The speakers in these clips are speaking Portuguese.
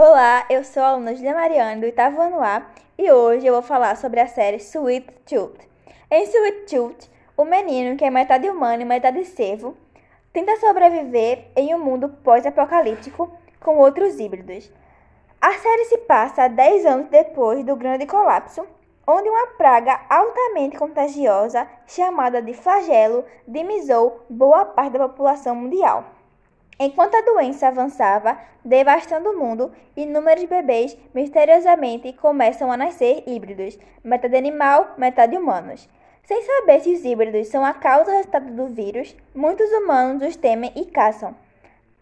Olá, eu sou a aluna Julia Mariana do oitavo ano A e hoje eu vou falar sobre a série Sweet Tooth. Em Sweet Tooth, o menino, que é metade humano e metade cervo, tenta sobreviver em um mundo pós-apocalíptico com outros híbridos. A série se passa 10 anos depois do grande colapso, onde uma praga altamente contagiosa chamada de flagelo dimizou boa parte da população mundial. Enquanto a doença avançava, devastando o mundo, inúmeros bebês misteriosamente começam a nascer híbridos, metade animal, metade humanos. Sem saber se os híbridos são a causa ou resultado do vírus, muitos humanos os temem e caçam.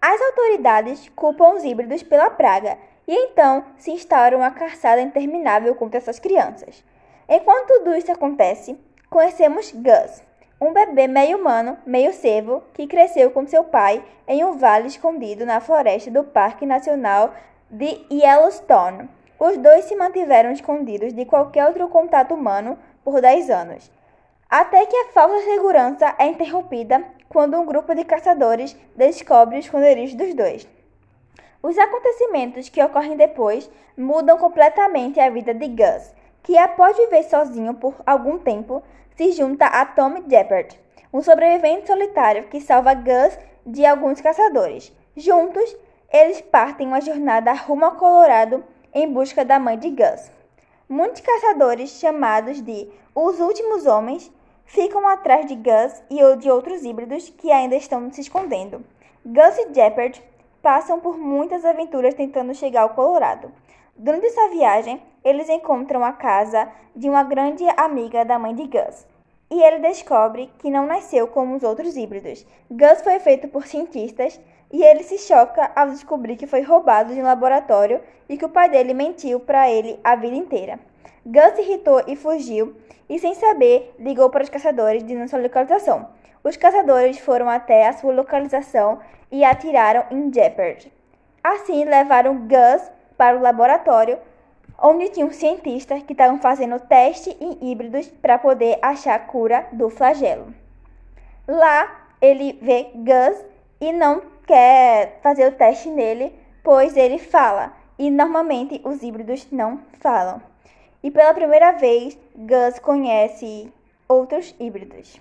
As autoridades culpam os híbridos pela praga e então se instaura uma caçada interminável contra essas crianças. Enquanto tudo isso acontece, conhecemos Gus, um bebê meio humano, meio cervo, que cresceu com seu pai em um vale escondido na floresta do Parque Nacional de Yellowstone. Os dois se mantiveram escondidos de qualquer outro contato humano por 10 anos. Até que a falsa segurança é interrompida quando um grupo de caçadores descobre os esconderijos dos dois. Os acontecimentos que ocorrem depois mudam completamente a vida de Gus, que após viver sozinho por algum tempo, se junta a Tom Jeppard, um sobrevivente solitário que salva Gus de alguns caçadores. Juntos, eles partem uma jornada rumo ao Colorado em busca da mãe de Gus. Muitos caçadores, chamados de os últimos homens, ficam atrás de Gus e de outros híbridos que ainda estão se escondendo. Gus e Jeppard passam por muitas aventuras tentando chegar ao Colorado. Durante essa viagem, eles encontram a casa de uma grande amiga da mãe de Gus. E ele descobre que não nasceu como os outros híbridos. Gus foi feito por cientistas e ele se choca ao descobrir que foi roubado de um laboratório e que o pai dele mentiu para ele a vida inteira. Gus se irritou e fugiu, e sem saber, ligou para os caçadores dizendo sua localização. Os caçadores foram até a sua localização e atiraram em Jeopard. Assim, levaram Gus para o laboratório, onde tinham cientistas que estavam fazendo teste em híbridos para poder achar a cura do flagelo. Lá, ele vê Gus e não quer fazer o teste nele, pois ele fala, e normalmente os híbridos não falam. E pela primeira vez, Gus conhece outros híbridos.